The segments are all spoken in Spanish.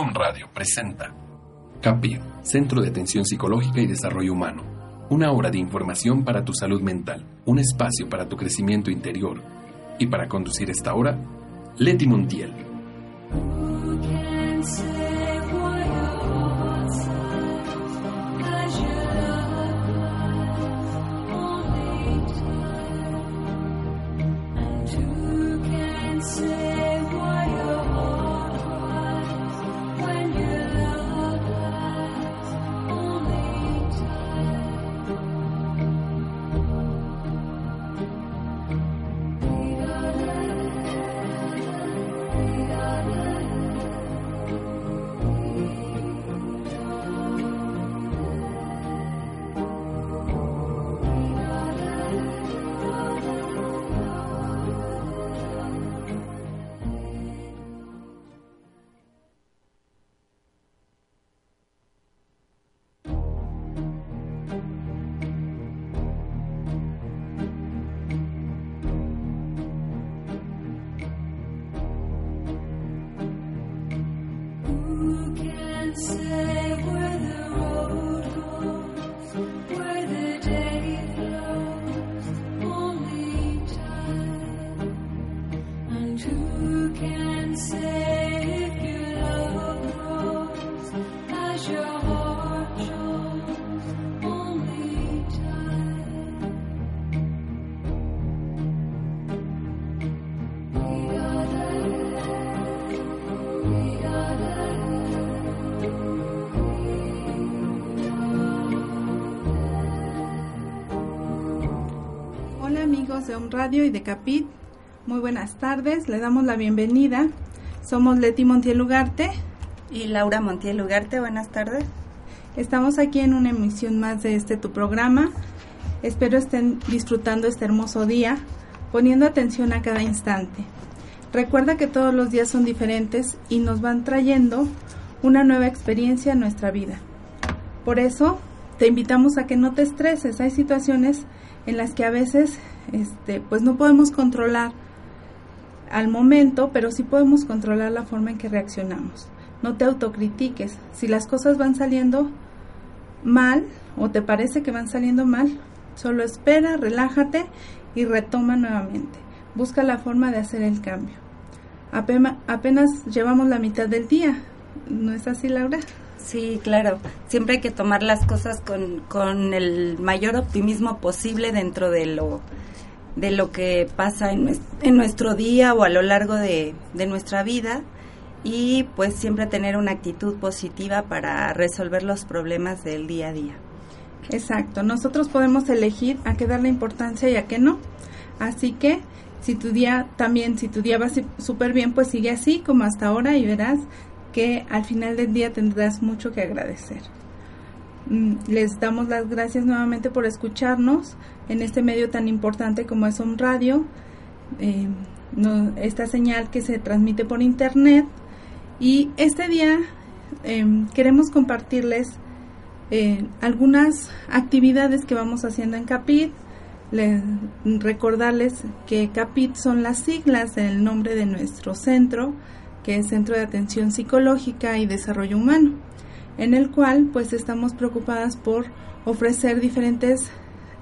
Home Radio presenta CAPID, Centro de Atención Psicológica y Desarrollo Humano. Una hora de información para tu salud mental, un espacio para tu crecimiento interior. Y para conducir esta hora, Leti Montiel. Radio y de Capit. Muy buenas tardes, le damos la bienvenida. Somos Leti Montiel Ugarte. Y Laura Montiel Ugarte, buenas tardes. Estamos aquí en una emisión más de este tu programa. Espero estén disfrutando este hermoso día, poniendo atención a cada instante. Recuerda que todos los días son diferentes y nos van trayendo una nueva experiencia en nuestra vida. Por eso, te invitamos a que no te estreses. Hay situaciones en las que a veces este, pues no podemos controlar al momento, pero sí podemos controlar la forma en que reaccionamos. No te autocritiques. Si las cosas van saliendo mal o te parece que van saliendo mal, solo espera, relájate y retoma nuevamente. Busca la forma de hacer el cambio. apenas llevamos la mitad del día. ¿No es así, Laura? Sí, claro. Siempre hay que tomar las cosas con, con el mayor optimismo posible dentro de lo de lo que pasa en, nuestro día o a lo largo de, de nuestra vida y pues siempre tener una actitud positiva para resolver los problemas del día a día. Exacto, nosotros podemos elegir a qué darle importancia y a qué no. Así que si tu día también, si tu día va súper bien, pues sigue así como hasta ahora y verás que al final del día tendrás mucho que agradecer. Mm, les damos las gracias nuevamente por escucharnos en este medio tan importante como es un radio, eh, esta señal que se transmite por internet. Y este día em, queremos compartirles eh, algunas actividades que vamos haciendo en CAPIT. recordarles que CAPIT son las siglas del nombre de nuestro centro, que es Centro de Atención Psicológica y Desarrollo Humano en el cual pues estamos preocupadas por ofrecer diferentes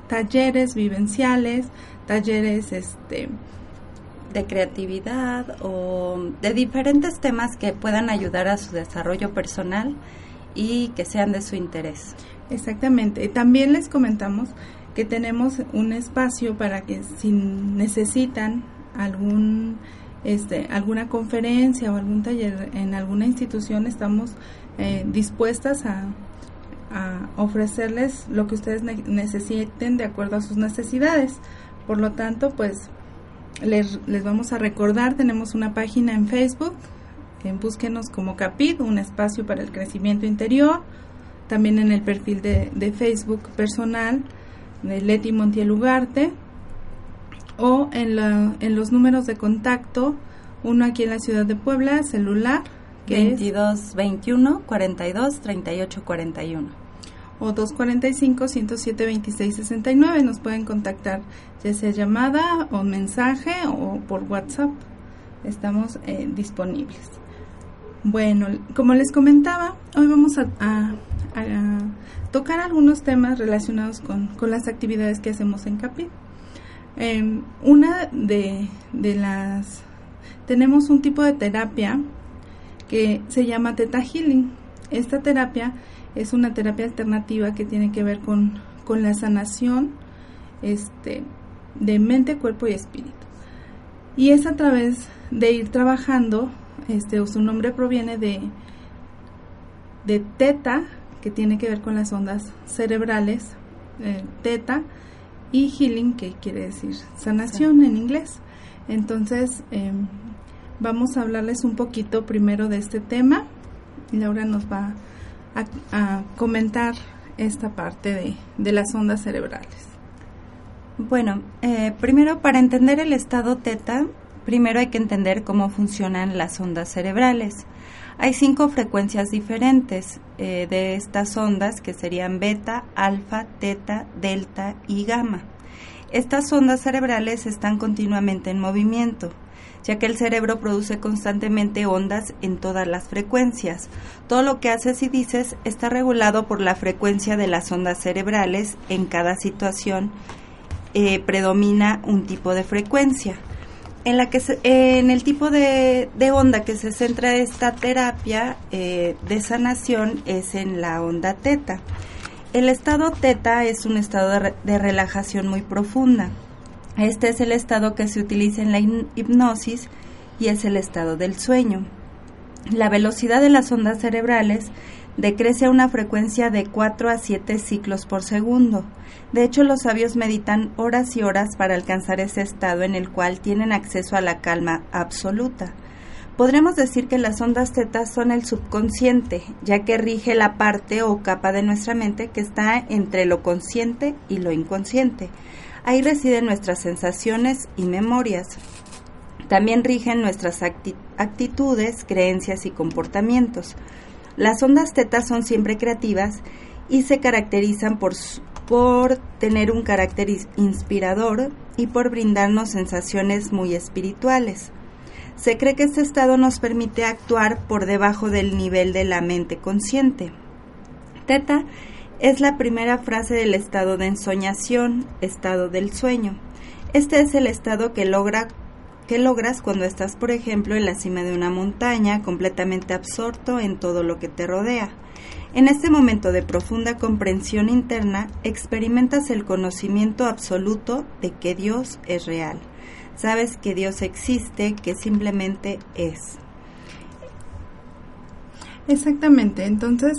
talleres vivenciales, talleres este de creatividad o de diferentes temas que puedan ayudar a su desarrollo personal y que sean de su interés. Exactamente. También les comentamos que tenemos un espacio para que si necesitan algún este, alguna conferencia o algún taller en alguna institución estamos eh, dispuestas a, ofrecerles lo que ustedes necesiten de acuerdo a sus necesidades. Por lo tanto, pues les, les vamos a recordar, tenemos una página en Facebook, en búsquenos como Capit, un espacio para el crecimiento interior, también en el perfil de, de Facebook personal de Leti Montiel Ugarte, o en, la, en los números de contacto, uno aquí en la ciudad de Puebla, celular 22 21 42 38 41 o 245 107 26 69 nos pueden contactar ya sea llamada o mensaje o por WhatsApp. Estamos eh, disponibles. Bueno, como les comentaba, hoy vamos a, tocar algunos temas relacionados con, las actividades que hacemos en CAPI. Em, una de, de, las... Tenemos un tipo de terapia que se llama Theta Healing. Esta terapia es una terapia alternativa que tiene que ver con, con la sanación este, de mente, cuerpo y espíritu. Y es a través de ir trabajando este, su nombre proviene de, de teta, que tiene que ver con las ondas cerebrales, eh, teta, y healing, que quiere decir sanación en inglés. Entonces, em, vamos a hablarles un poquito primero de este tema. y Laura nos va a, comentar esta parte de, de, las ondas cerebrales. Bueno, eh, primero para entender el estado teta, Primero hay que entender cómo funcionan las ondas cerebrales. Hay cinco frecuencias diferentes eh, de estas ondas que serían beta, alfa, teta, delta y gamma. Estas ondas cerebrales están continuamente en movimiento, ya que el cerebro produce constantemente ondas en todas las frecuencias. Todo lo que haces y dices está regulado por la frecuencia de las ondas cerebrales. En cada situación eh, predomina un tipo de frecuencia en la que en el tipo de, onda que se centra esta terapia eh, de sanación es en la onda teta. El estado teta es un estado de, de, relajación muy profunda. Este es el estado que se utiliza en la hipnosis y es el estado del sueño. La velocidad de las ondas cerebrales decrece a una frecuencia de 4 a 7 ciclos por segundo. De hecho, los sabios meditan horas y horas para alcanzar ese estado en el cual tienen acceso a la calma absoluta. Podremos decir que las ondas tetas son el subconsciente, ya que rige la parte o capa de nuestra mente que está entre lo consciente y lo inconsciente. Ahí residen nuestras sensaciones y memorias. También rigen nuestras actitudes, creencias y comportamientos. Las ondas tetas son siempre creativas y se caracterizan por, por tener un carácter inspirador y por brindarnos sensaciones muy espirituales. Se cree que este estado nos permite actuar por debajo del nivel de la mente consciente. Teta es la primera frase del estado de ensoñación, estado del sueño. Este es el estado que logra ¿Qué logras cuando estás, por ejemplo, en la cima de una montaña, completamente absorto en todo lo que te rodea? En este momento de profunda comprensión interna, experimentas el conocimiento absoluto de que Dios es real. Sabes que Dios existe, que simplemente es. Exactamente, entonces,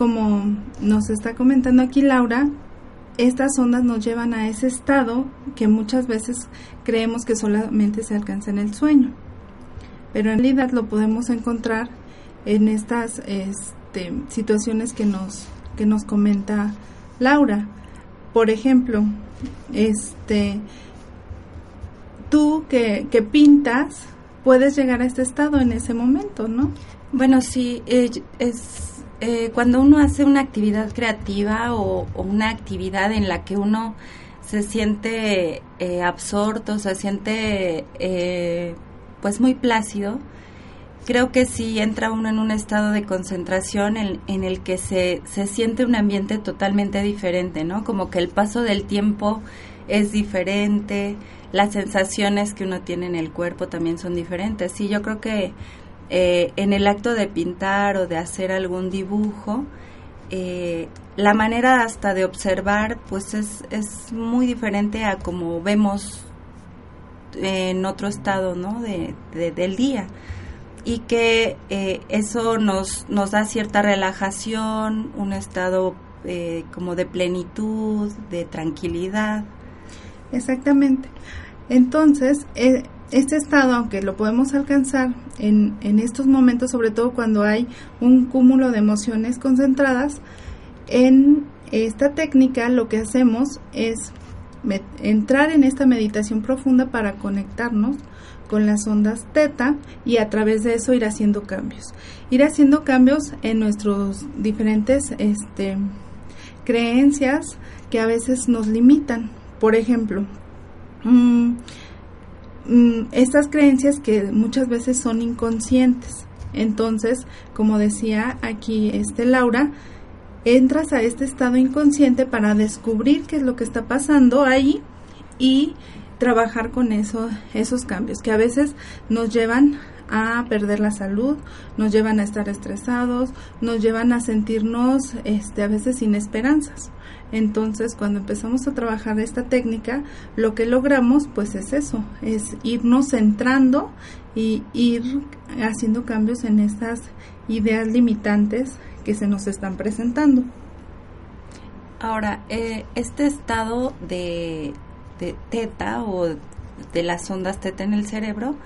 como nos está comentando aquí Laura, estas ondas nos llevan a ese estado que muchas veces creemos que solamente se alcanza en el sueño. Pero en realidad lo podemos encontrar en estas este, situaciones que nos, que nos comenta Laura. Por ejemplo, este, tú que, pintas, puedes llegar a este estado en ese momento, ¿no? Bueno, sí, eh, es eh, cuando uno hace una actividad creativa o, una actividad en la que uno se siente eh, absorto, se siente eh, pues muy plácido, creo que sí entra uno en un estado de concentración en, en, el que se, se siente un ambiente totalmente diferente, ¿no? Como que el paso del tiempo es diferente, las sensaciones que uno tiene en el cuerpo también son diferentes. Sí, yo creo que eh, en el acto de pintar o de hacer algún dibujo, eh, la manera hasta de observar pues es, es muy diferente a como vemos en otro estado ¿no? de, del día y que eh, eso nos, nos da cierta relajación, un estado como de plenitud, de tranquilidad. Exactamente. Entonces, este estado, aunque lo podemos alcanzar en, en, estos momentos, sobre todo cuando hay un cúmulo de emociones concentradas, en esta técnica lo que hacemos es entrar en esta meditación profunda para conectarnos con las ondas teta y a través de eso ir haciendo cambios. Ir haciendo cambios en nuestros diferentes este, creencias que a veces nos limitan. Por ejemplo, mmm, Mm, estas creencias que muchas veces son inconscientes. Entonces, como decía aquí este Laura, entras a este estado inconsciente para descubrir qué es lo que está pasando ahí y trabajar con eso, esos cambios que a veces nos llevan a perder la salud, nos llevan a estar estresados, nos llevan a sentirnos este, a veces sin esperanzas. Entonces, cuando empezamos a trabajar esta técnica, lo que logramos pues es eso, es irnos centrando y ir haciendo cambios en estas ideas limitantes que se nos están presentando. Ahora, eh, este estado de, de, teta o de las ondas teta en el cerebro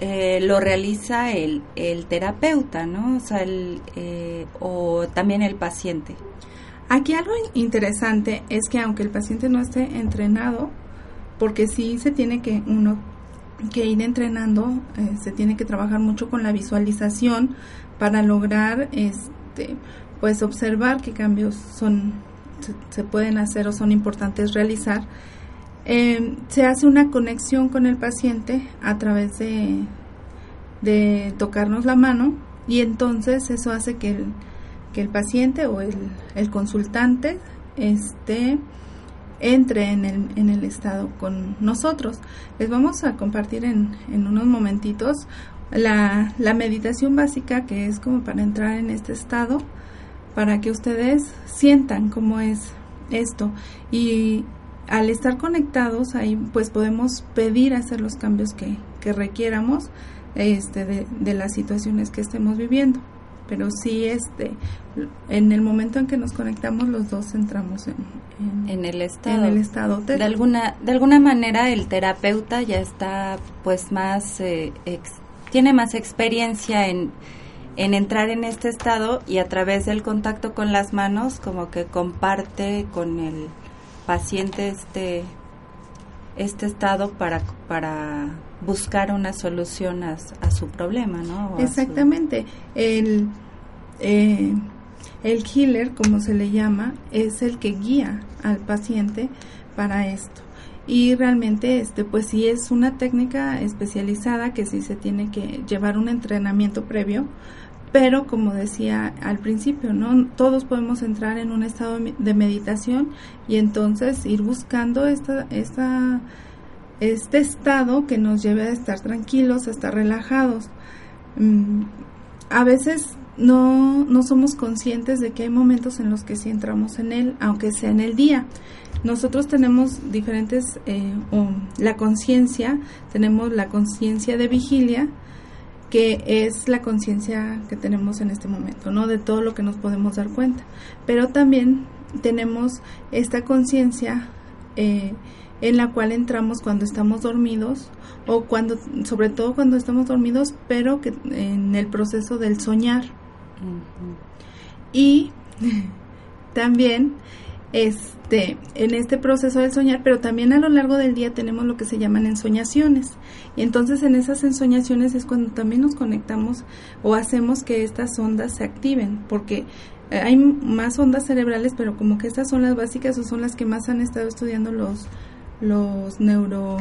eh, lo realiza el, el, terapeuta, ¿no? O, sea, el, eh, o también el paciente. Aquí algo interesante es que aunque el paciente no esté entrenado, porque sí se tiene que uno que ir entrenando, eh, se tiene que trabajar mucho con la visualización para lograr este pues observar qué cambios son se, pueden hacer o son importantes realizar. Eh, se hace una conexión con el paciente a través de, de tocarnos la mano y entonces eso hace que el, que el paciente o el, el consultante esté entre en el, en el estado con nosotros. Les vamos a compartir en, en unos momentitos la, la, meditación básica que es como para entrar en este estado, para que ustedes sientan cómo es esto. Y al estar conectados ahí, pues podemos pedir hacer los cambios que, que requiéramos este, de, de las situaciones que estemos viviendo pero sí este en el momento en que nos conectamos los dos entramos en, en, el estado. en el estado de alguna de alguna manera el terapeuta ya está pues más eh, tiene más experiencia en en entrar en este estado y a través del contacto con las manos como que comparte con el paciente este este estado para para buscar una solución a, su problema, ¿no? Exactamente. El, eh, el healer, como se le llama, es el que guía al paciente para esto. Y realmente, este, pues sí es una técnica especializada que sí se tiene que llevar un entrenamiento previo, pero como decía al principio, ¿no? Todos podemos entrar en un estado de meditación y entonces ir buscando esta, esta este estado que nos lleve a estar tranquilos, a estar relajados. Mm, a veces no, no somos conscientes de que hay momentos en los que sí entramos en él, aunque sea en el día. Nosotros tenemos diferentes, eh, la conciencia, tenemos la conciencia de vigilia, que es la conciencia que tenemos en este momento, ¿no? De todo lo que nos podemos dar cuenta. Pero también tenemos esta conciencia eh, en la cual entramos cuando estamos dormidos o cuando, sobre todo cuando estamos dormidos, pero que en el proceso del soñar. Y también este, en este proceso del soñar, pero también a lo largo del día tenemos lo que se llaman ensoñaciones. Y entonces en esas ensoñaciones es cuando también nos conectamos o hacemos que estas ondas se activen, porque eh, hay más ondas cerebrales, pero como que estas son las básicas o son las que más han estado estudiando los los neuro,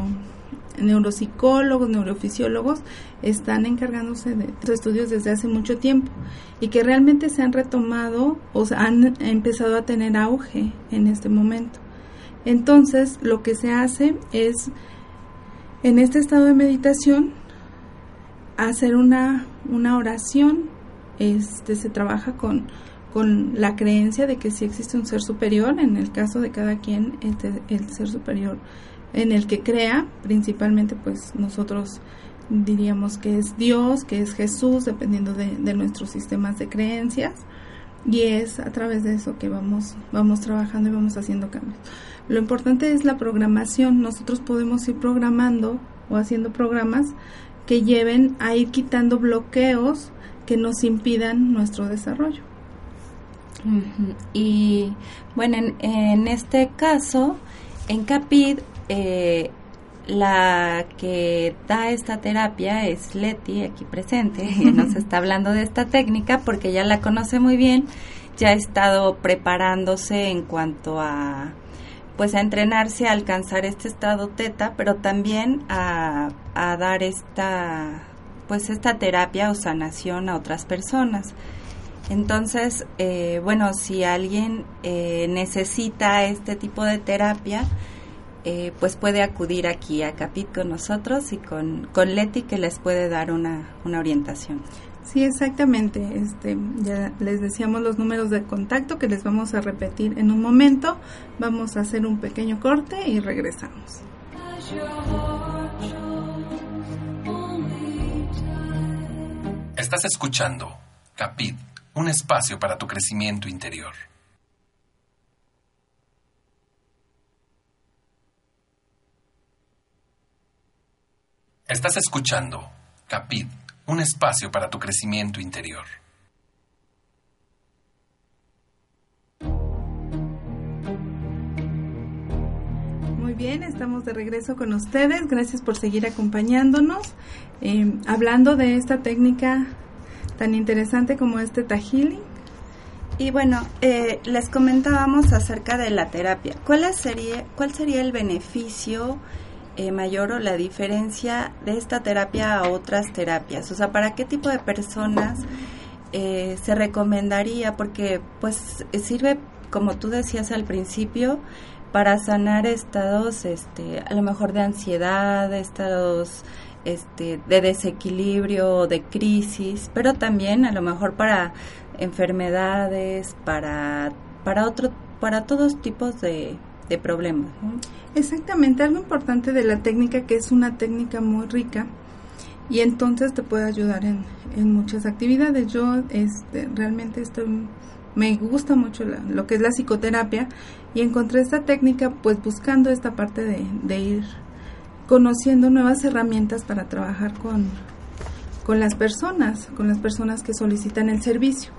neuropsicólogos, neurofisiólogos están encargándose de estos estudios desde hace mucho tiempo y que realmente se han retomado o han empezado a tener auge en este momento. Entonces, lo que se hace es, en este estado de meditación, hacer una, una oración, este, se trabaja con con la creencia de que sí existe un ser superior, en el caso de cada quien, este, el ser superior en el que crea, principalmente pues nosotros diríamos que es Dios, que es Jesús, dependiendo de, nuestros sistemas de creencias, y es a través de eso que vamos, vamos trabajando y vamos haciendo cambios. Lo importante es la programación, nosotros podemos ir programando o haciendo programas que lleven a ir quitando bloqueos que nos impidan nuestro desarrollo. Y bueno, en, este caso, en CAPID, eh, la que da esta terapia es Leti, aquí presente, y nos está hablando de esta técnica porque ya la conoce muy bien, ya ha estado preparándose en cuanto a pues a entrenarse a alcanzar este estado teta, pero también a, a dar esta pues esta terapia o sanación a otras personas. Entonces, eh, bueno, si alguien eh, necesita este tipo de terapia, eh, pues puede acudir aquí a Capit con nosotros y con, con Leti que les puede dar una, una orientación. Sí, exactamente. Este, ya les decíamos los números de contacto que les vamos a repetir en un momento. Vamos a hacer un pequeño corte y regresamos. Estás escuchando Capit, un espacio para tu crecimiento interior. Estás escuchando Capit, un espacio para tu crecimiento interior. Muy bien, estamos de regreso con ustedes. Gracias por seguir acompañándonos. Eh, hablando de esta técnica tan interesante como este Tahili. Y bueno, eh, les comentábamos acerca de la terapia. ¿Cuál sería, cuál sería el beneficio eh, mayor o la diferencia de esta terapia a otras terapias? O sea, ¿para qué tipo de personas eh, se recomendaría? Porque pues sirve, como tú decías al principio, para sanar estados, este, a lo mejor de ansiedad, estados este, de desequilibrio, de crisis, pero también a lo mejor para enfermedades, para, para, otro, para todos tipos de, problemas. Exactamente, algo importante de la técnica que es una técnica muy rica y entonces te puede ayudar en, en muchas actividades. Yo este, realmente estoy, me gusta mucho lo que es la psicoterapia y encontré esta técnica pues buscando esta parte de, de ir conociendo nuevas herramientas para trabajar con, con las personas, con las personas que solicitan el servicio.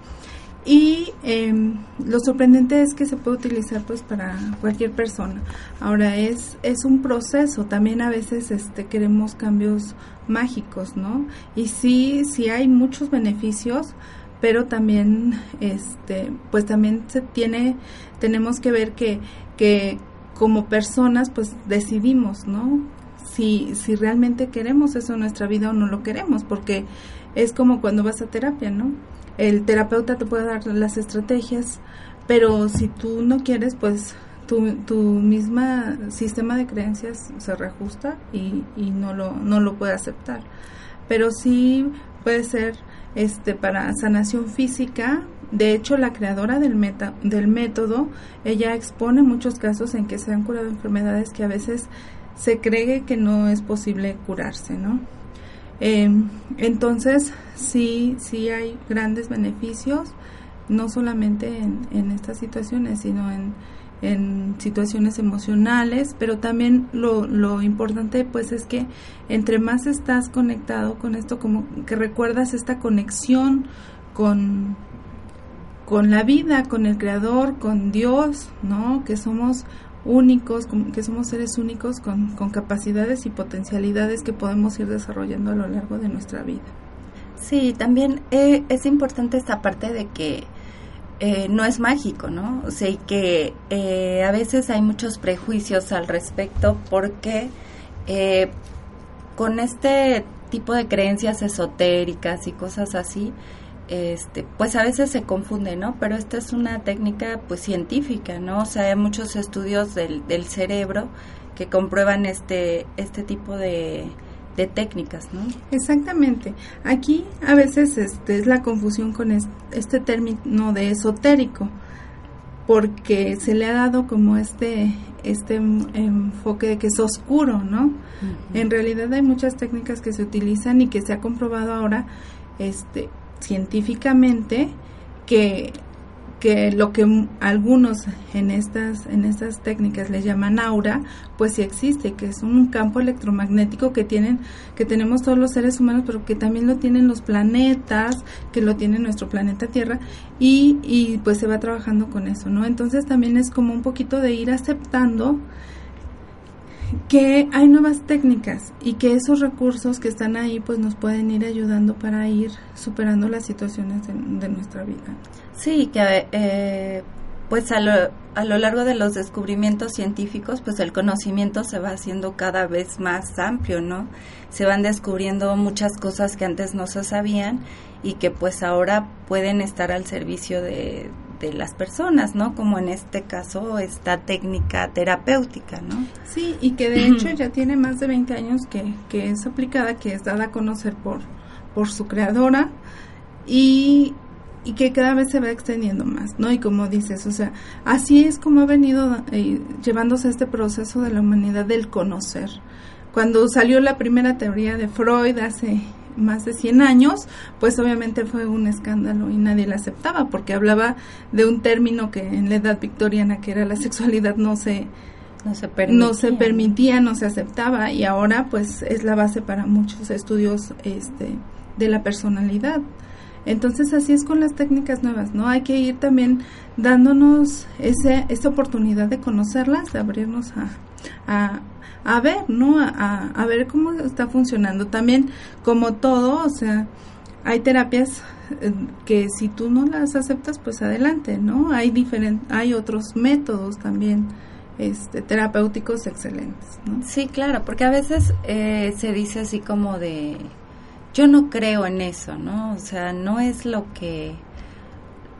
Y em, lo sorprendente es que se puede utilizar pues para cualquier persona. Ahora es, es un proceso, también a veces este, queremos cambios mágicos, ¿no? Y sí, sí hay muchos beneficios, pero también este, pues también se tiene, tenemos que ver que, que como personas pues decidimos, ¿no? Si, si realmente queremos eso en nuestra vida o no lo queremos, porque es como cuando vas a terapia, ¿no? El terapeuta te puede dar las estrategias, pero si tú no quieres, pues tu, tu misma sistema de creencias se reajusta y, y no, lo, no lo puede aceptar. Pero sí puede ser este para sanación física. De hecho, la creadora del, meta, del método, ella expone muchos casos en que se han curado enfermedades que a veces se cree que no es posible curarse, ¿no? Eh, entonces, sí, sí hay grandes beneficios, no solamente en, estas situaciones, sino en, en, situaciones emocionales, pero también lo, lo importante pues es que entre más estás conectado con esto, como que recuerdas esta conexión con, con la vida, con el Creador, con Dios, ¿no? Que somos únicos, que somos seres únicos con, capacidades y potencialidades que podemos ir desarrollando a lo largo de nuestra vida. Sí, también eh, es importante esta parte de que eh, no es mágico, ¿no? O sea, y que eh, a veces hay muchos prejuicios al respecto porque con este tipo de creencias esotéricas y cosas así, este, pues a veces se confunde, ¿no? Pero esta es una técnica pues científica, ¿no? O sea, hay muchos estudios del, del cerebro que comprueban este, este tipo de, de técnicas, ¿no? Exactamente. Aquí a veces este, es la confusión con este, término de esotérico, porque se le ha dado como este este enfoque de que es oscuro, ¿no? En realidad hay muchas técnicas que se utilizan y que se ha comprobado ahora este científicamente que, que lo que algunos en estas, en estas técnicas le llaman aura, pues sí existe, que es un campo electromagnético que tienen, que tenemos todos los seres humanos, pero que también lo tienen los planetas, que lo tiene nuestro planeta Tierra, y, y pues se va trabajando con eso, ¿no? Entonces también es como un poquito de ir aceptando que hay nuevas técnicas y que esos recursos que están ahí pues nos pueden ir ayudando para ir superando las situaciones de, nuestra vida. Sí, que eh, pues a lo, a lo largo de los descubrimientos científicos, pues el conocimiento se va haciendo cada vez más amplio, ¿no? Se van descubriendo muchas cosas que antes no se sabían y que pues ahora pueden estar al servicio de, de las personas, ¿no? Como en este caso esta técnica terapéutica, ¿no? Sí, y que de hecho ya tiene más de 20 años que, que es aplicada, que es dada a conocer por, por su creadora y, y que cada vez se va extendiendo más, ¿no? Y como dices, o sea, así es como ha venido eh, llevándose este proceso de la humanidad del conocer. Cuando salió la primera teoría de Freud hace más de 100 años, pues obviamente fue un escándalo y nadie la aceptaba porque hablaba de un término que en la edad victoriana, que era la sexualidad, no se, no se permitía, no se, permitía, no se aceptaba y ahora pues es la base para muchos estudios este, de la personalidad. Entonces así es con las técnicas nuevas, ¿no? Hay que ir también dándonos ese, esa oportunidad de conocerlas, de abrirnos a, a, ver, ¿no? A, a, ver cómo está funcionando. También, como todo, o sea, hay terapias eh, que si tú no las aceptas, pues adelante, ¿no? Hay, diferentes hay otros métodos también. Este, terapéuticos excelentes. ¿no? Sí, claro, porque a veces eh, se dice así como de, yo no creo en eso, ¿no? O sea, no es lo que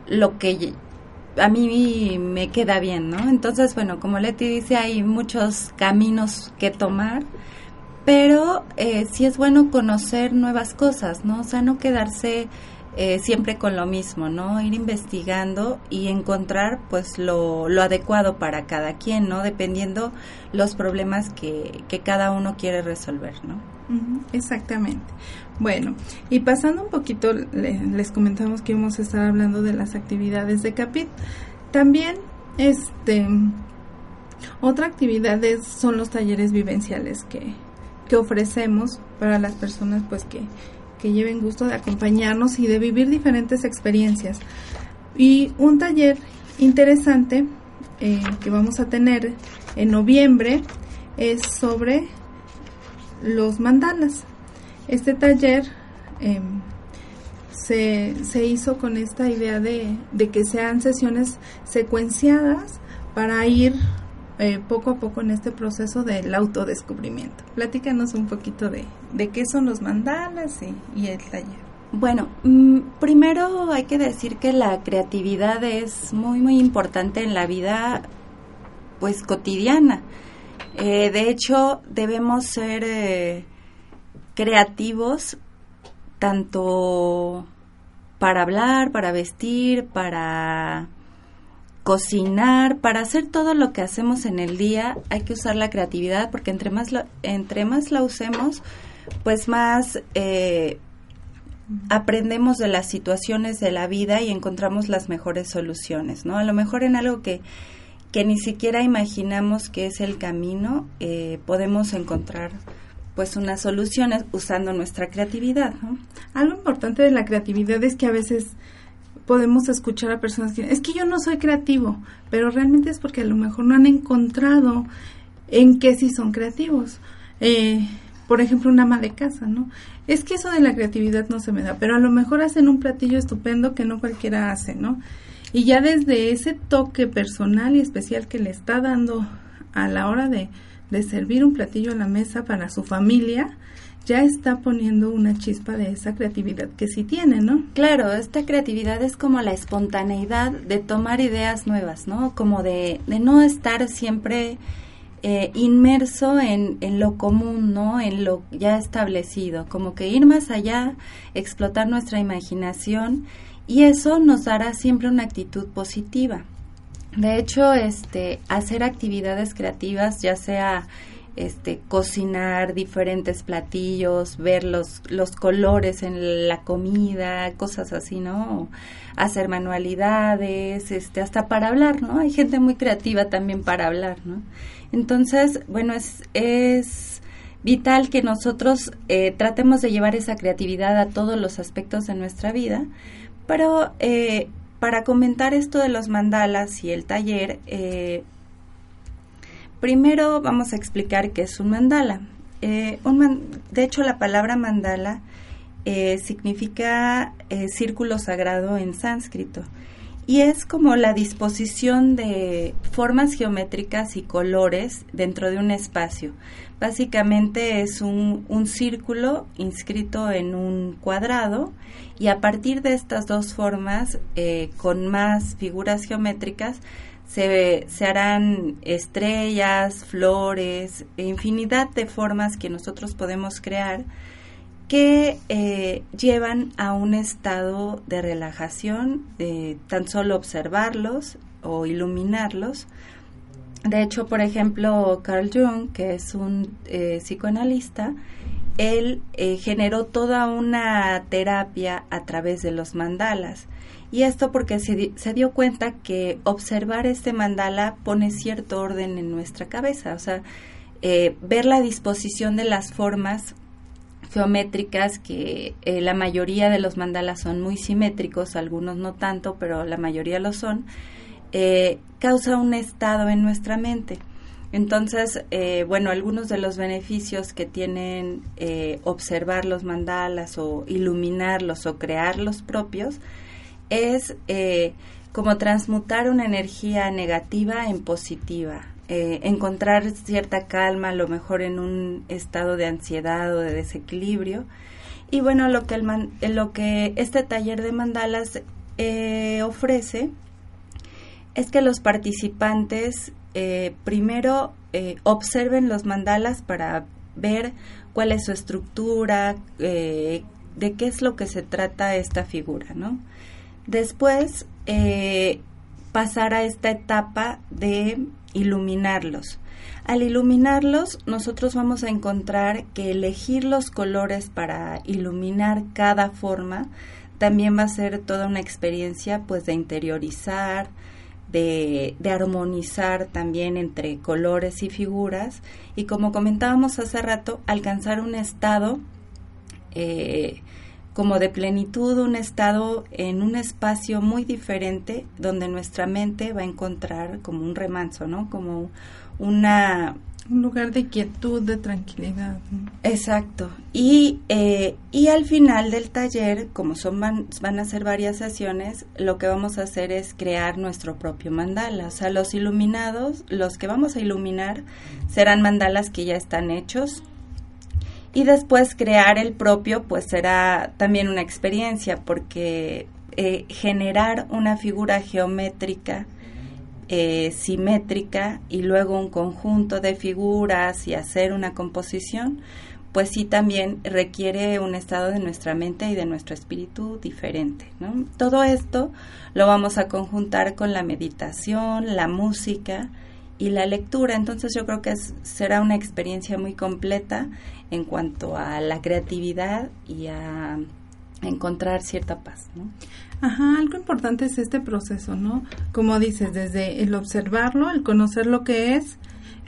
lo que a mí me queda bien, ¿no? Entonces, bueno, como Leti dice, hay muchos caminos que tomar, pero eh, sí es bueno conocer nuevas cosas, ¿no? O sea, no quedarse eh, siempre con lo mismo, ¿no? Ir investigando y encontrar pues lo, lo adecuado para cada quien, ¿no? Dependiendo los problemas que, que cada uno quiere resolver, ¿no? Exactamente. Bueno, y pasando un poquito, les comentamos que íbamos a estar hablando de las actividades de CAPIT. También, este, otra actividad son los talleres vivenciales que, que ofrecemos para las personas, pues, que, que lleven gusto de acompañarnos y de vivir diferentes experiencias. Y un taller interesante eh, que vamos a tener en noviembre es sobre los mandalas. Este taller em, se, se, hizo con esta idea de, de, que sean sesiones secuenciadas para ir eh, poco a poco en este proceso del autodescubrimiento. Platícanos un poquito de, de qué son los mandalas y, y el taller. Bueno, mm, primero hay que decir que la creatividad es muy muy importante en la vida pues cotidiana. Eh, de hecho, debemos ser eh, creativos tanto para hablar, para vestir, para cocinar, para hacer todo lo que hacemos en el día, hay que usar la creatividad porque entre más la, entre más la usemos, pues más eh, aprendemos de las situaciones de la vida y encontramos las mejores soluciones, ¿no? A lo mejor en algo que que ni siquiera imaginamos que es el camino, eh, podemos encontrar pues unas soluciones usando nuestra creatividad. Algo importante de la creatividad es que a veces podemos escuchar a personas que es que yo no soy creativo, pero realmente es porque a lo mejor no han encontrado en qué sí son creativos. Eh, por ejemplo, una ama de casa, ¿no? Es que eso de la creatividad no se me da, pero a lo mejor hacen un platillo estupendo que no cualquiera hace, ¿no? Y ya desde ese toque personal y especial que le está dando a la hora de, servir un platillo a la mesa para su familia, ya está poniendo una chispa de esa creatividad que sí tiene, ¿no? Claro, esta creatividad es como la espontaneidad de tomar ideas nuevas, ¿no? Como de, de no estar siempre eh, inmerso en, en, lo común, ¿no? En lo ya establecido, como que ir más allá, explotar nuestra imaginación y eso nos dará siempre una actitud positiva. De hecho, este, hacer actividades creativas, ya sea este, cocinar diferentes platillos, ver los, los colores en la comida, cosas así, ¿no? Hacer manualidades, este, hasta para hablar, ¿no? Hay gente muy creativa también para hablar, ¿no? Entonces, bueno, es, es vital que nosotros eh, tratemos de llevar esa creatividad a todos los aspectos de nuestra vida, pero eh, para comentar esto de los mandalas y el taller, eh, primero vamos a explicar qué es un mandala. Eh, de hecho, la palabra mandala significa círculo sagrado en sánscrito. Y es como la disposición de formas geométricas y colores dentro de un espacio. Básicamente es un, un, círculo inscrito en un cuadrado y a partir de estas dos formas, eh, con más figuras geométricas, se, se, harán estrellas, flores, infinidad de formas que nosotros podemos crear que eh, llevan a un estado de relajación, tan solo observarlos o iluminarlos. De hecho, por ejemplo, Carl Jung, que es un eh, psicoanalista, él eh, generó toda una terapia a través de los mandalas. Y esto porque se, dio cuenta que observar este mandala pone cierto orden en nuestra cabeza, o sea, ver la disposición de las formas geométricas que eh, la mayoría de los mandalas son muy simétricos, algunos no tanto, pero la mayoría lo son, eh, causa un estado en nuestra mente. Entonces, eh, bueno, algunos de los beneficios que tienen observar los mandalas o iluminarlos o crear los propios es como transmutar una energía negativa en positiva. Eh, encontrar cierta calma, a lo mejor en un estado de ansiedad o de desequilibrio. Y bueno, lo que, el lo que este taller de mandalas eh, ofrece es que los participantes eh, primero observen los mandalas para ver cuál es su estructura, de qué es lo que se trata esta figura, ¿no? Después, pasar a esta etapa de iluminarlos. Al iluminarlos, nosotros vamos a encontrar que elegir los colores para iluminar cada forma también va a ser toda una experiencia pues de interiorizar, de, de, armonizar también entre colores y figuras y como comentábamos hace rato, alcanzar un estado eh, como de plenitud, un estado en un espacio muy diferente donde nuestra mente va a encontrar como un remanso, ¿no? Como una... Un lugar de quietud, de tranquilidad. Exacto. Y, eh, y al final del taller, como son van, van a ser varias sesiones, lo que vamos a hacer es crear nuestro propio mandala. O sea, los iluminados, los que vamos a iluminar, serán mandalas que ya están hechos, y después crear el propio pues será también una experiencia porque eh, generar una figura geométrica eh, simétrica y luego un conjunto de figuras y hacer una composición pues sí también requiere un estado de nuestra mente y de nuestro espíritu diferente. ¿no? Todo esto lo vamos a conjuntar con la meditación, la música y la lectura. Entonces yo creo que será una experiencia muy completa en cuanto a la creatividad y a encontrar cierta paz, ¿no? Ajá, algo importante es este proceso, ¿no? Como dices, desde el observarlo, el conocer lo que es,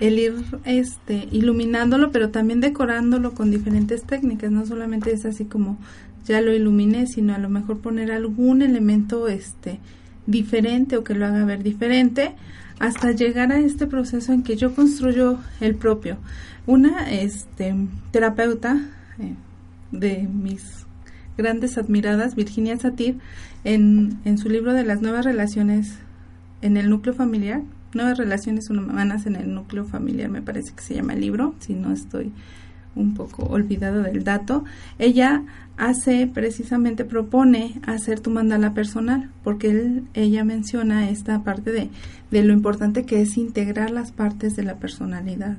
el ir este iluminándolo, pero también decorándolo con diferentes técnicas, no solamente es así como ya lo iluminé, sino a lo mejor poner algún elemento este diferente o que lo haga ver diferente hasta llegar a este proceso en que yo construyo el propio. Una este, terapeuta eh, de mis grandes admiradas, Virginia Satir, en, en su libro de las nuevas relaciones en el núcleo familiar, nuevas relaciones humanas en el núcleo familiar, me parece que se llama el libro, si no estoy un poco olvidado del dato, ella hace precisamente propone hacer tu mandala personal porque él, ella menciona esta parte de, de lo importante que es integrar las partes de la personalidad.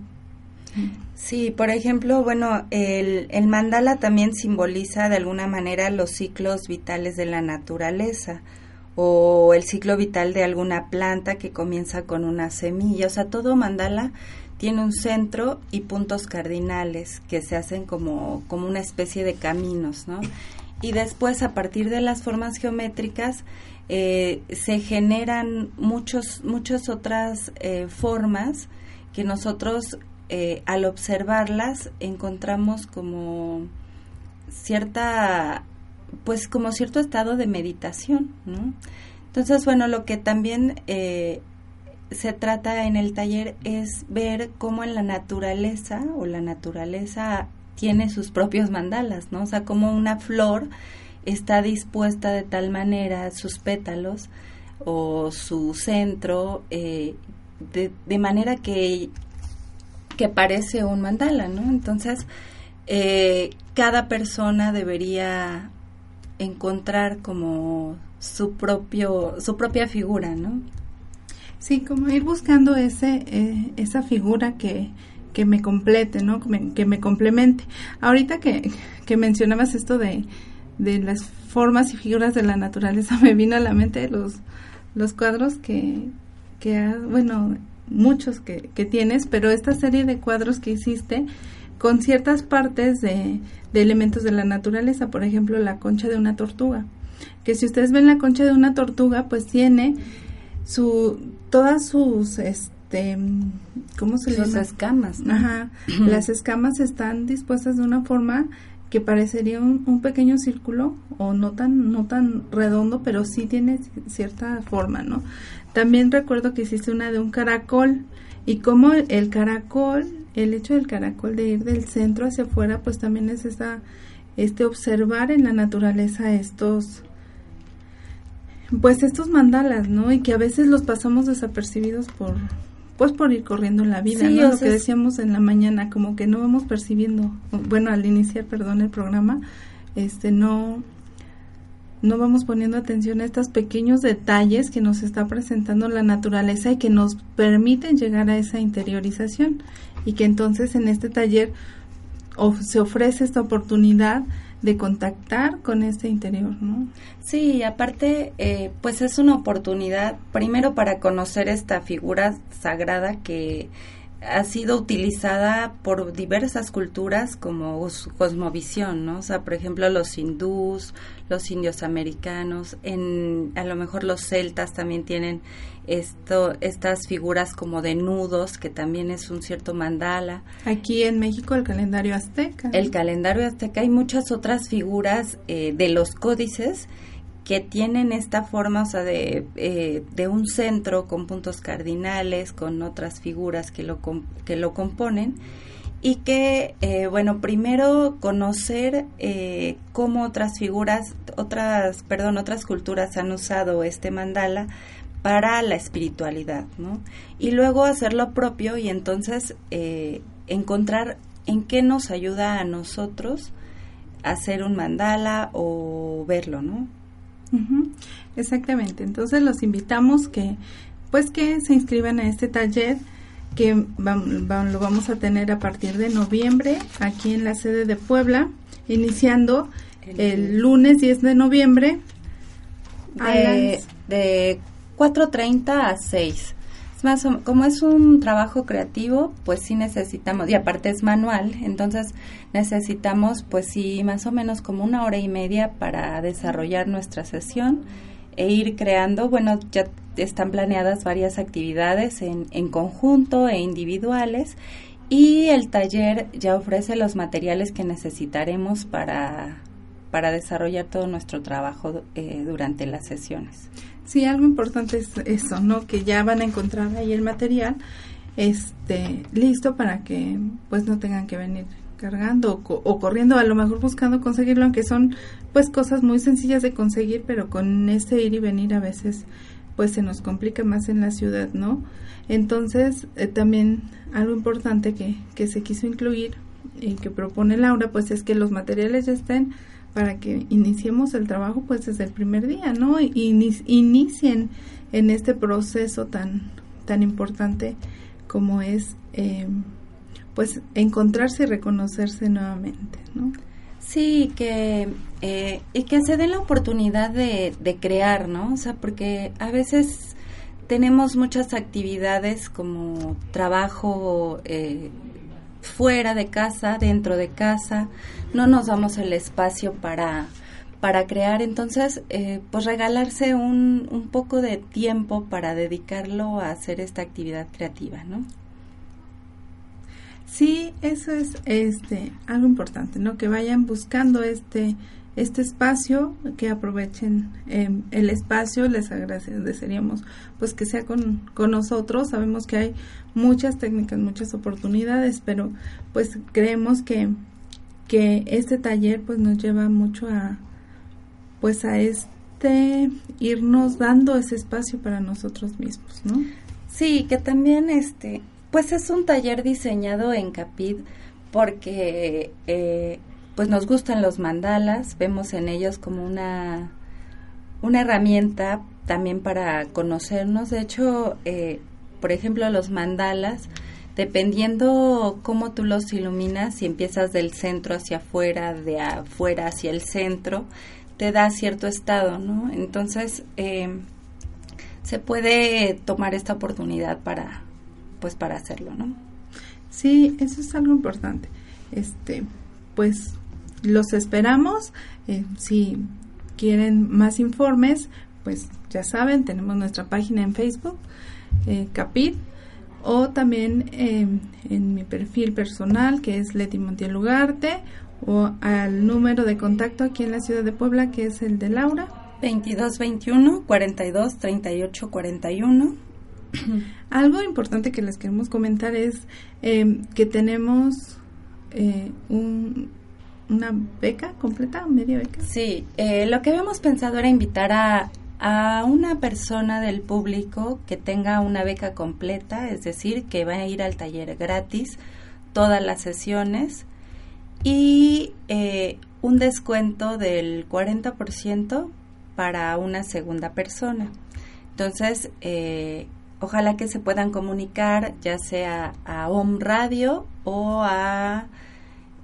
Sí, por ejemplo, bueno, el, el mandala también simboliza de alguna manera los ciclos vitales de la naturaleza o el ciclo vital de alguna planta que comienza con una semilla. O sea, todo mandala tiene un centro y puntos cardinales que se hacen como, como una especie de caminos, ¿no? Y después, a partir de las formas geométricas, eh, se generan muchos, muchas otras eh, formas que nosotros, eh, al observarlas, encontramos como cierta, pues como cierto estado de meditación, ¿no? Entonces, bueno, lo que también se trata en el taller es ver cómo en la naturaleza o la naturaleza tiene sus propios mandalas, ¿no? O sea, cómo una flor está dispuesta de tal manera, sus pétalos, o su centro eh, de, de, manera que, que parece un mandala, ¿no? Entonces, eh, cada persona debería encontrar como su propio su propia figura, ¿no? Sí, como ir buscando ese eh, esa figura que, que me complete, ¿no? Que me, que me complemente. Ahorita que, que mencionabas esto de, de las formas y figuras de la naturaleza, me vino a la mente los, los cuadros que, que bueno, muchos que, que tienes, pero esta serie de cuadros que hiciste con ciertas partes de, de elementos de la naturaleza, por ejemplo, la concha de una tortuga, que si ustedes ven la concha de una tortuga, pues tiene su todas sus este ¿cómo se llama? escamas. Ajá. Las escamas están dispuestas de una forma que parecería un, un, pequeño círculo o no tan no tan redondo, pero sí tiene cierta forma, ¿no? También recuerdo que hiciste una de un caracol y como el caracol el hecho del caracol de ir del centro hacia afuera, pues también es esta, este observar en la naturaleza estos, pues estos mandalas, ¿no? Y que a veces los pasamos desapercibidos por, pues por ir corriendo en la vida, ¿no? Lo que decíamos en la mañana, como que no vamos percibiendo, bueno, al iniciar, perdón, el programa, este, no, no vamos poniendo atención a estos pequeños detalles que nos está presentando la naturaleza y que nos permiten llegar a esa interiorización y que entonces en este taller se ofrece esta oportunidad de contactar con este interior, ¿no? Sí, aparte, eh, pues es una oportunidad primero para conocer esta figura sagrada que ha sido utilizada por diversas culturas como su cosmovisión, ¿no? O sea, por ejemplo, los hindús, los indios americanos, en a lo mejor los celtas también tienen esto estas figuras como de nudos, que también es un cierto mandala. Aquí en México el calendario azteca. El calendario azteca hay muchas otras figuras eh, de los códices que tienen esta forma, o sea, de, eh, de un centro con puntos cardinales, con otras figuras que lo, que lo componen, y que, eh, bueno, primero conocer eh, cómo otras figuras, otras, perdón, otras culturas han usado este mandala para la espiritualidad, ¿no? Y luego hacer lo propio y entonces encontrar en qué nos ayuda a nosotros hacer un mandala o verlo, ¿no? Exactamente. Entonces los invitamos que pues que se inscriban a este taller que lo vamos a tener a partir de noviembre aquí en la sede de Puebla, iniciando el, lunes 10 de noviembre de, de 4.30 a 6 más como es un trabajo creativo, pues sí necesitamos, y aparte es manual, entonces necesitamos pues sí más o menos como una hora y media para desarrollar nuestra sesión e ir creando, bueno, ya están planeadas varias actividades en, en conjunto e individuales y el taller ya ofrece los materiales que necesitaremos para, para desarrollar todo nuestro trabajo eh, durante las sesiones. Sí, algo importante es eso, ¿no? Que ya van a encontrar ahí el material este listo para que pues no tengan que venir cargando o, corriendo, a lo mejor buscando conseguirlo, aunque son pues cosas muy sencillas de conseguir, pero con este ir y venir a veces pues se nos complica más en la ciudad, ¿no? Entonces, eh, también algo importante que, que se quiso incluir y que propone Laura, pues es que los materiales ya estén para que iniciemos el trabajo pues desde el primer día, ¿no? Y inicien en este proceso tan, tan importante como es eh, pues encontrarse y reconocerse nuevamente, ¿no? Sí, que, eh, y que se dé la oportunidad de, de crear, ¿no? O sea, porque a veces tenemos muchas actividades como trabajo eh, fuera de casa, dentro de casa, no nos damos el espacio para, para crear, entonces, eh, pues regalarse un, un poco de tiempo para dedicarlo a hacer esta actividad creativa, ¿no? Sí, eso es este algo importante, ¿no? Que vayan buscando este este espacio, que aprovechen em, el espacio, les agradeceríamos pues que sea con, con nosotros, sabemos que hay muchas técnicas, muchas oportunidades, pero pues creemos que, que este taller pues nos lleva mucho a pues a, importante irnos dando ese espacio para nosotros mismos, ¿no? Sí, que también este, pues es un taller diseñado en Capid porque eh, pues nos gustan los mandalas, vemos en ellos como una, una herramienta también para conocernos. De hecho, eh, por ejemplo, los mandalas, dependiendo cómo tú los iluminas, si empiezas del centro hacia afuera, de afuera hacia el centro, te da cierto estado, ¿no? Entonces, eh, se puede tomar esta oportunidad para, pues, para hacerlo, ¿no? Sí, eso es algo importante. Este, pues, los esperamos. Eh, si quieren más informes, pues ya saben, tenemos nuestra página en Facebook, eh, Capit, o también eh, en mi perfil personal, que es Leti Montiel Ugarte, o al número de contacto aquí en la ciudad de Puebla, que es el de Laura. 2221 42 38 41. Algo importante que les queremos comentar es eh, que tenemos eh, un, una beca completa, media beca. Sí, eh, lo que habíamos pensado era invitar a, a una persona del público que tenga una beca completa, es decir, que va a ir al taller gratis todas las sesiones y eh, un descuento del 40% para una segunda persona. Entonces, eh, ojalá que se puedan comunicar ya sea a Home Radio o a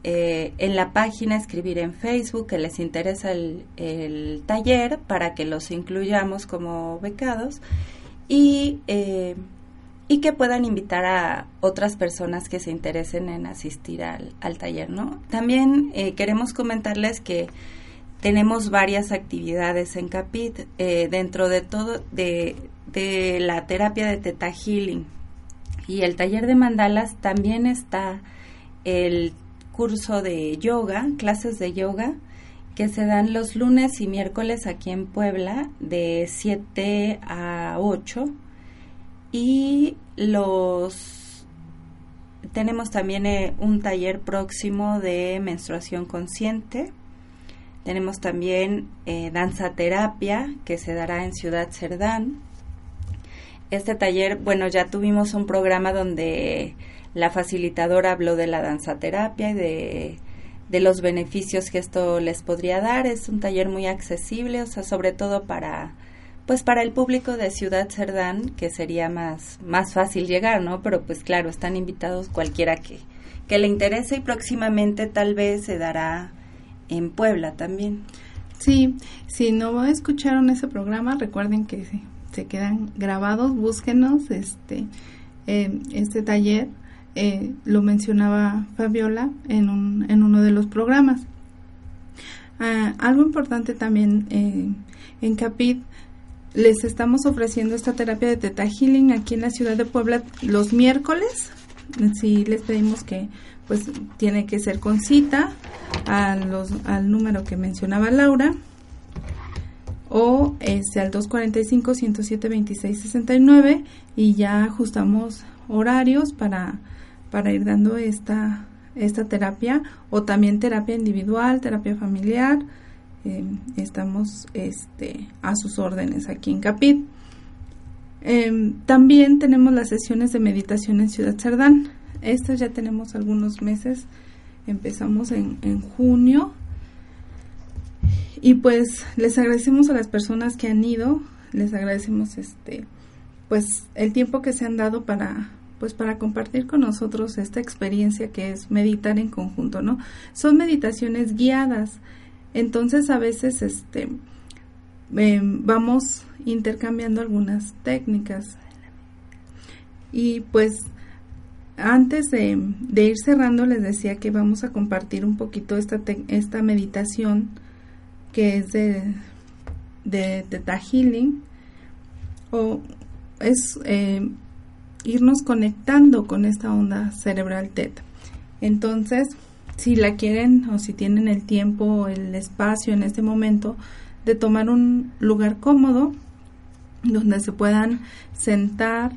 eh, en la página escribir en Facebook que les interesa el, el taller para que los incluyamos como becados y, eh, y que puedan invitar a otras personas que se interesen en asistir al, al taller, ¿no? También eh, queremos comentarles que tenemos varias actividades en Capit dentro de todo de, de la terapia de Teta Healing y el taller de mandalas también está el curso de yoga, clases de yoga, que se dan los lunes y miércoles aquí en Puebla de 7 a 8 y los tenemos también eh, un taller próximo de menstruación consciente. Tenemos también eh, danza terapia que se dará en Ciudad Cerdán. Este taller, bueno, ya tuvimos un programa donde la facilitadora habló de la danzaterapia y de, de los beneficios que esto les podría dar. Es un taller muy accesible, o sea, sobre todo para pues para el público de Ciudad Cerdán, que sería más, más fácil llegar, ¿no? Pero pues claro, están invitados cualquiera que, que le interese y próximamente tal vez se dará en Puebla también. Sí, si no escucharon ese programa, recuerden que se, quedan grabados, búsquenos este, este taller eh, lo mencionaba Fabiola en, un, en uno de los programas. Ah, algo importante también eh, en Capit, les estamos ofreciendo esta terapia de Teta Healing aquí en la ciudad de Puebla los miércoles. Sí, les pedimos que pues tiene que ser con cita al número que mencionaba Laura o este al 245 107 26 69 y ya ajustamos horarios para para ir dando esta, esta terapia o también terapia individual, terapia familiar. Eh, estamos este, a sus órdenes aquí en Capit. Em, también tenemos las sesiones de meditación en Ciudad Cerdán. Estas ya tenemos algunos meses. Empezamos en, en junio. Y pues les agradecemos a las personas que han ido. Les agradecemos este pues el tiempo que se han dado para, pues para compartir con nosotros esta experiencia que es meditar en conjunto, ¿no? Son meditaciones guiadas. Entonces a veces este em, vamos intercambiando algunas técnicas. Y pues antes de, ir cerrando les decía que vamos a compartir un poquito esta, esta meditación que es de, de Theta Healing o es eh, irnos conectando con esta onda cerebral teta. Entonces, si la quieren o si tienen el tiempo o el espacio en este momento de tomar un lugar cómodo donde se puedan sentar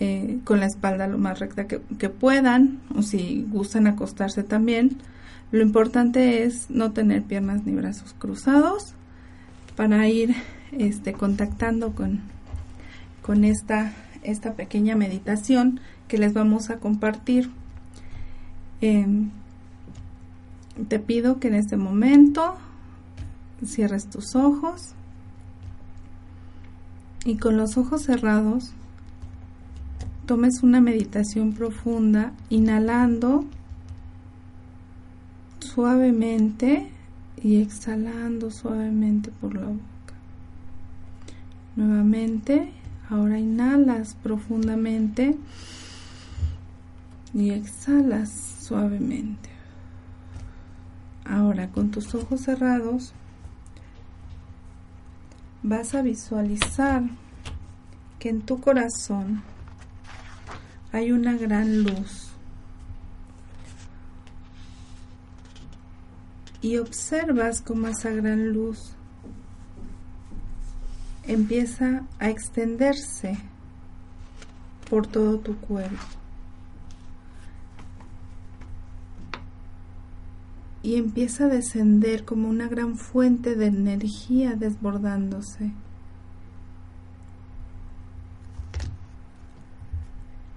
eh, con la espalda lo más recta que, que puedan o si gustan acostarse también. Lo importante es no tener piernas ni brazos cruzados para ir este, contactando con, con esta, esta pequeña meditación que les vamos a compartir. Em, te pido que en este momento cierres tus ojos y con los ojos cerrados tomes una meditación profunda, inhalando suavemente y exhalando suavemente por la boca. Nuevamente, ahora inhalas profundamente y exhalas suavemente. Ahora con tus ojos cerrados vas a visualizar que en tu corazón hay una gran luz. Y observas cómo esa gran luz empieza a extenderse por todo tu cuerpo. y empieza a descender como una gran fuente de energía desbordándose.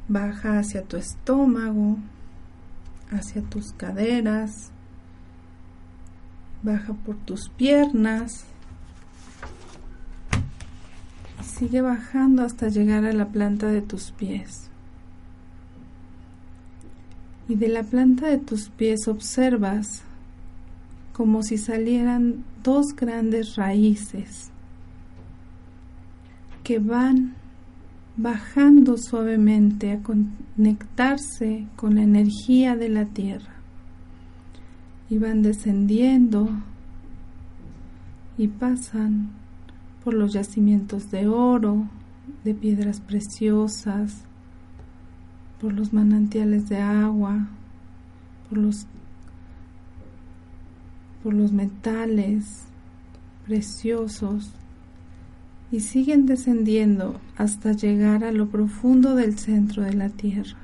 Baja hacia tu estómago, hacia tus caderas, baja por tus piernas y sigue bajando hasta llegar a la planta de tus pies. Y de la planta de tus pies observas como si salieran dos grandes raíces que van bajando suavemente a conectarse con la energía de la tierra y van descendiendo y pasan por los yacimientos de oro, de piedras preciosas, por los manantiales de agua, por los por los metales preciosos y siguen descendiendo hasta llegar a lo profundo del centro de la tierra.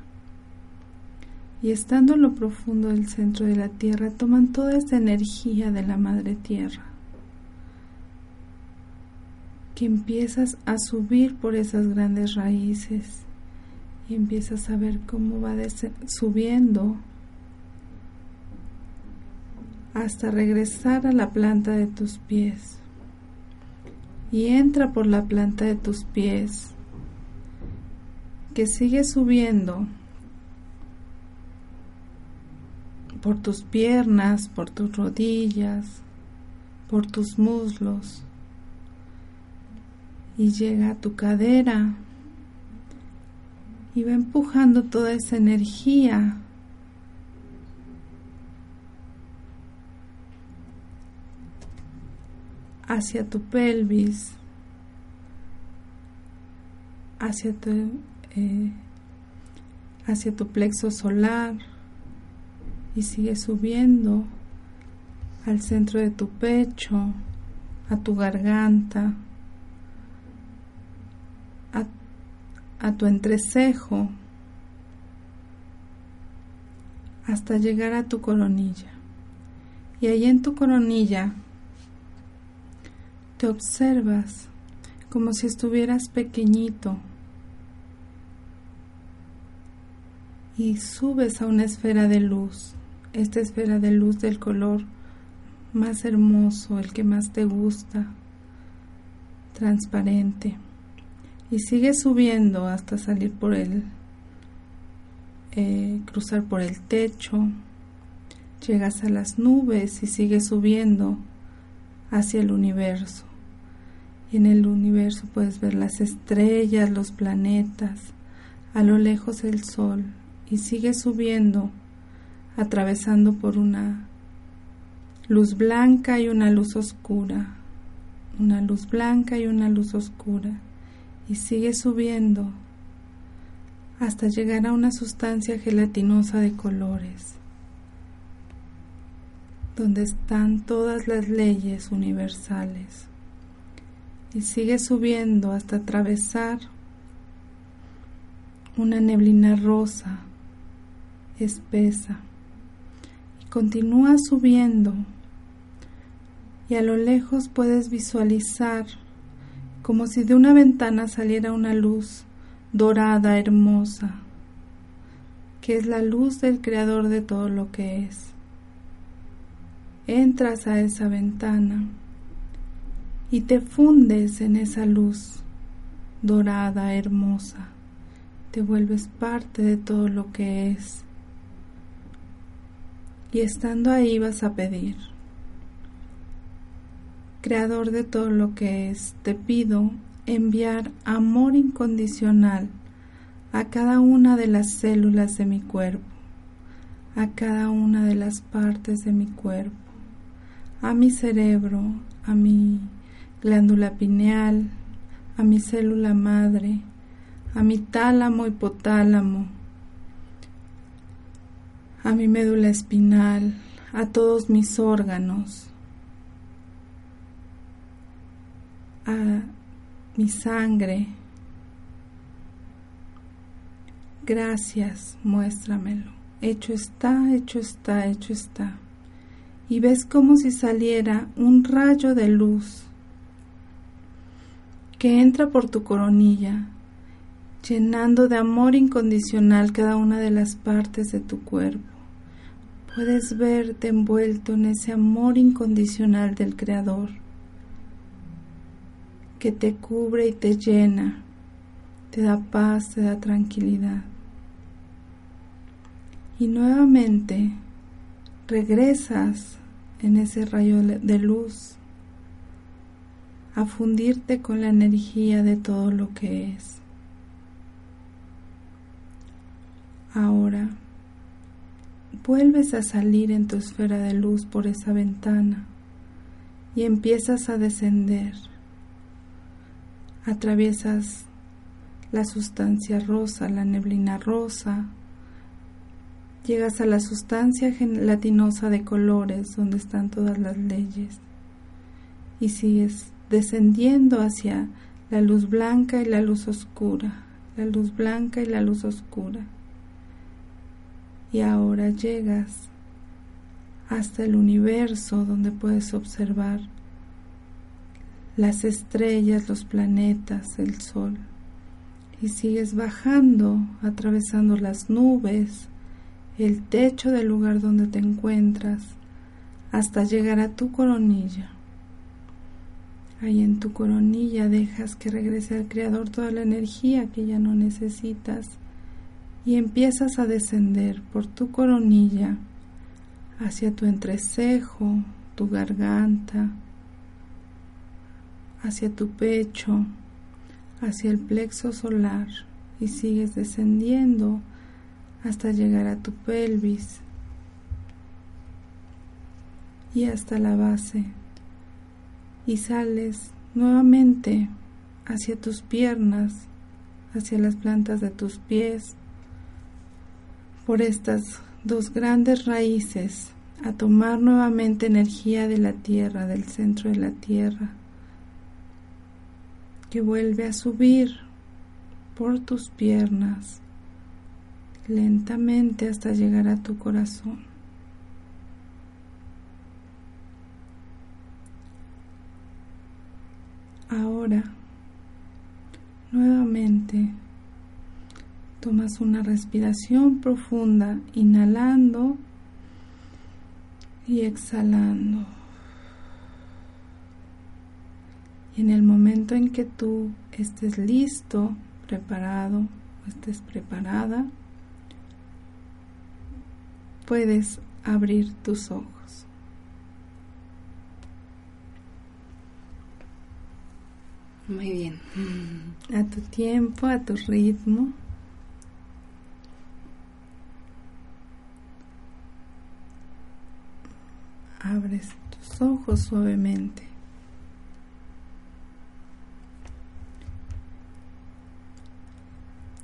Y estando en lo profundo del centro de la tierra, toman toda esa energía de la madre tierra, empiezas a subir por esas grandes raíces y empiezas a ver cómo va subiendo hasta regresar a la planta de tus pies. Y entra por la planta de tus pies, que sigue subiendo por tus piernas, por tus rodillas, por tus muslos, y llega a tu cadera. Y va empujando toda esa energía. Hacia tu pelvis, hacia tu, eh, hacia tu plexo solar. Y sigue subiendo al centro de tu pecho, a tu garganta, a tu entrecejo, hasta llegar a tu coronilla. Y ahí en tu coronilla te observas como si estuvieras pequeñito y subes a una esfera de luz, esta esfera de luz del color más hermoso, el que más te gusta, transparente, y sigues subiendo hasta salir por el, eh, cruzar por el techo, llegas a las nubes y sigues subiendo hacia el universo. Y en el universo puedes ver las estrellas, los planetas, a lo lejos el sol y sigue subiendo, atravesando por una luz blanca y una luz oscura, una luz blanca y una luz oscura y sigue subiendo hasta llegar a una sustancia gelatinosa de colores, donde están todas las leyes universales. Y sigue subiendo hasta atravesar una neblina rosa espesa. Y continúa subiendo. Y a lo lejos puedes visualizar como si de una ventana saliera una luz dorada, hermosa, que es la luz del creador de todo lo que es. Entras a esa ventana y te fundes en esa luz dorada, hermosa. Te vuelves parte de todo lo que es. Y estando ahí vas a pedir. Creador de todo lo que es, te pido enviar amor incondicional a cada una de las células de mi cuerpo, a cada una de las partes de mi cuerpo, a mi cerebro, a mi glándula pineal, a mi célula madre, a mi tálamo hipotálamo, a mi médula espinal, a todos mis órganos, a mi sangre. Gracias, muéstramelo. Hecho está, hecho está, hecho está. Y ves como si saliera un rayo de luz que entra por tu coronilla, llenando de amor incondicional cada una de las partes de tu cuerpo. Puedes verte envuelto en ese amor incondicional del Creador que te cubre y te llena, te da paz, te da tranquilidad. Y nuevamente regresas en ese rayo de luz a fundirte con la energía de todo lo que es. Ahora vuelves a salir en tu esfera de luz por esa ventana y empiezas a descender atraviesas la sustancia rosa, la neblina rosa, llegas a la sustancia gelatinosa de colores donde están todas las leyes y sigues descendiendo hacia la luz blanca y la luz oscura, la luz blanca y la luz oscura. Y ahora llegas hasta el universo donde puedes observar las estrellas, los planetas, el sol. Y sigues bajando, atravesando las nubes, el techo del lugar donde te encuentras, hasta llegar a tu coronilla. Ahí en tu coronilla dejas que regrese al Creador toda la energía que ya no necesitas y empiezas a descender por tu coronilla hacia tu entrecejo, tu garganta, hacia tu pecho, hacia el plexo solar y sigues descendiendo hasta llegar a tu pelvis y hasta la base y sales nuevamente hacia tus piernas, hacia las plantas de tus pies, por estas dos grandes raíces a tomar nuevamente energía de la tierra, del centro de la tierra que vuelve a subir por tus piernas lentamente hasta llegar a tu corazón. Ahora, nuevamente, tomas una respiración profunda, inhalando y exhalando. Y en el momento en que tú estés listo, preparado o estés preparada, puedes abrir tus ojos. Muy bien. A tu tiempo, a tu ritmo. Abres tus ojos suavemente.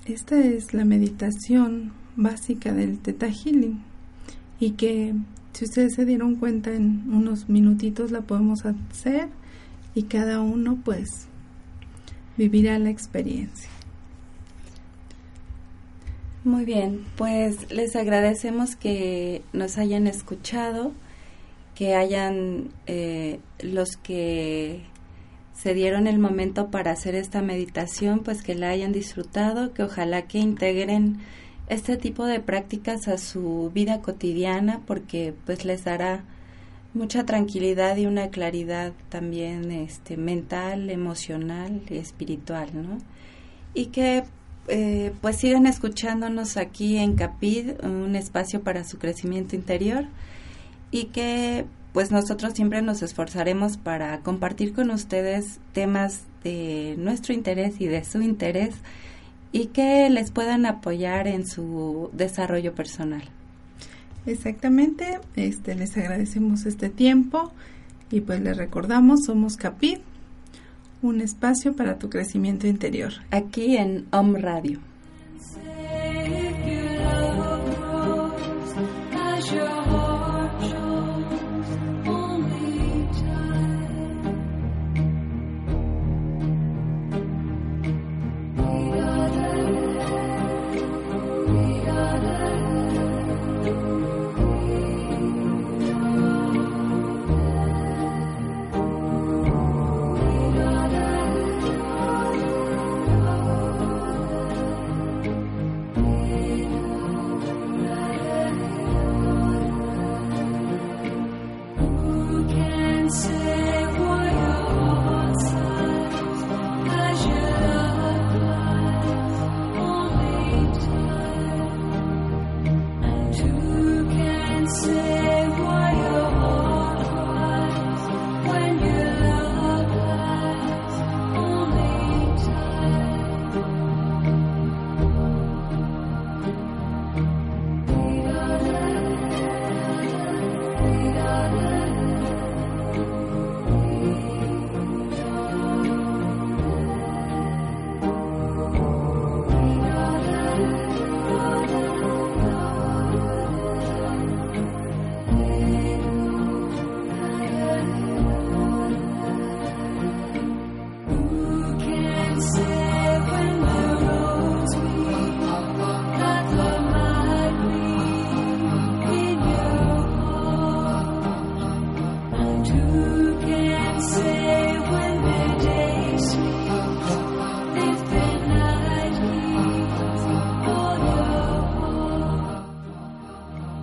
Esta es la meditación básica del Theta Healing y que si ustedes se dieron cuenta en unos minutitos la podemos hacer y cada uno pues vivirá la experiencia. Muy bien, pues les agradecemos que nos hayan escuchado que hayan eh, los que se dieron el momento para hacer esta meditación, pues que la hayan disfrutado, que ojalá que integren este tipo de prácticas a su vida cotidiana porque pues les dará mucha tranquilidad y una claridad también este mental, emocional y espiritual, ¿no? Y que eh, pues sigan escuchándonos aquí en Capid, un espacio para su crecimiento interior y que pues nosotros siempre nos esforzaremos para compartir con ustedes temas de nuestro interés y de su interés y que les puedan apoyar en su desarrollo personal. Exactamente, este les agradecemos este tiempo y pues les recordamos, somos Capid, un espacio para tu crecimiento interior. Aquí en Om Radio.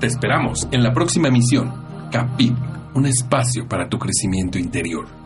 Te esperamos en la próxima emisión. Capit, un espacio para tu crecimiento interior.